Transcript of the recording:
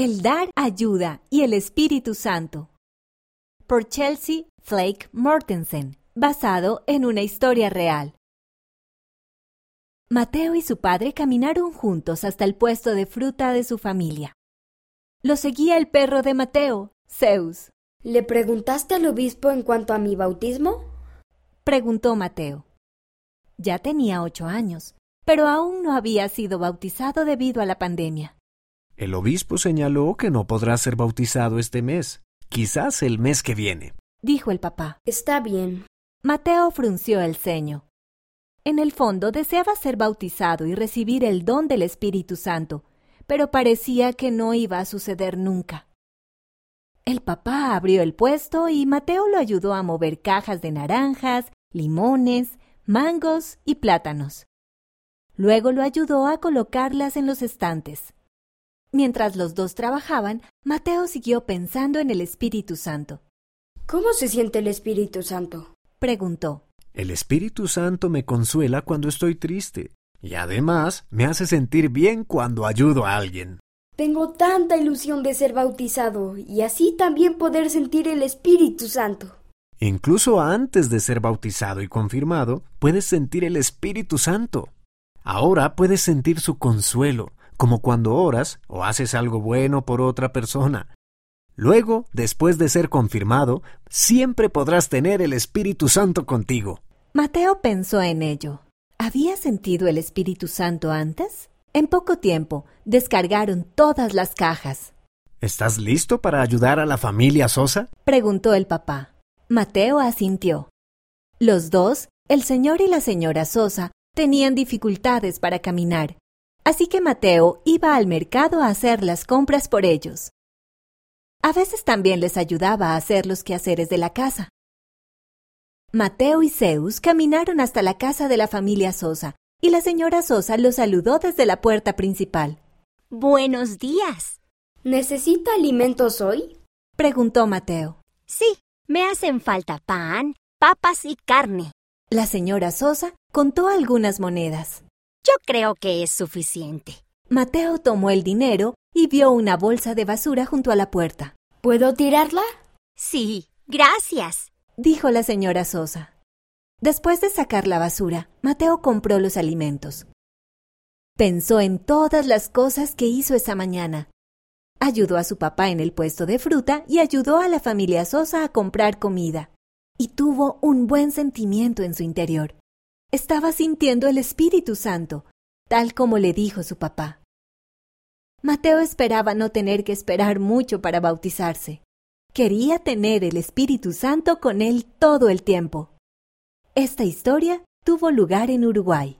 El dar ayuda y el Espíritu Santo. Por Chelsea Flake Mortensen, basado en una historia real. Mateo y su padre caminaron juntos hasta el puesto de fruta de su familia. Lo seguía el perro de Mateo, Zeus. ¿Le preguntaste al obispo en cuanto a mi bautismo? Preguntó Mateo. Ya tenía ocho años, pero aún no había sido bautizado debido a la pandemia. El obispo señaló que no podrá ser bautizado este mes, quizás el mes que viene, dijo el papá. Está bien. Mateo frunció el ceño. En el fondo deseaba ser bautizado y recibir el don del Espíritu Santo, pero parecía que no iba a suceder nunca. El papá abrió el puesto y Mateo lo ayudó a mover cajas de naranjas, limones, mangos y plátanos. Luego lo ayudó a colocarlas en los estantes. Mientras los dos trabajaban, Mateo siguió pensando en el Espíritu Santo. ¿Cómo se siente el Espíritu Santo? preguntó. El Espíritu Santo me consuela cuando estoy triste y además me hace sentir bien cuando ayudo a alguien. Tengo tanta ilusión de ser bautizado y así también poder sentir el Espíritu Santo. Incluso antes de ser bautizado y confirmado, puedes sentir el Espíritu Santo. Ahora puedes sentir su consuelo, como cuando oras o haces algo bueno por otra persona. Luego, después de ser confirmado, siempre podrás tener el Espíritu Santo contigo. Mateo pensó en ello. ¿Había sentido el Espíritu Santo antes? En poco tiempo, descargaron todas las cajas. ¿Estás listo para ayudar a la familia Sosa? preguntó el papá. Mateo asintió. Los dos, el señor y la señora Sosa, tenían dificultades para caminar así que Mateo iba al mercado a hacer las compras por ellos. A veces también les ayudaba a hacer los quehaceres de la casa. Mateo y Zeus caminaron hasta la casa de la familia Sosa, y la señora Sosa los saludó desde la puerta principal. Buenos días. ¿Necesita alimentos hoy? preguntó Mateo. Sí, me hacen falta pan, papas y carne. La señora Sosa contó algunas monedas. Yo creo que es suficiente. Mateo tomó el dinero y vio una bolsa de basura junto a la puerta. ¿Puedo tirarla? Sí, gracias, dijo la señora Sosa. Después de sacar la basura, Mateo compró los alimentos. Pensó en todas las cosas que hizo esa mañana. Ayudó a su papá en el puesto de fruta y ayudó a la familia Sosa a comprar comida. Y tuvo un buen sentimiento en su interior. Estaba sintiendo el Espíritu Santo, tal como le dijo su papá. Mateo esperaba no tener que esperar mucho para bautizarse. Quería tener el Espíritu Santo con él todo el tiempo. Esta historia tuvo lugar en Uruguay.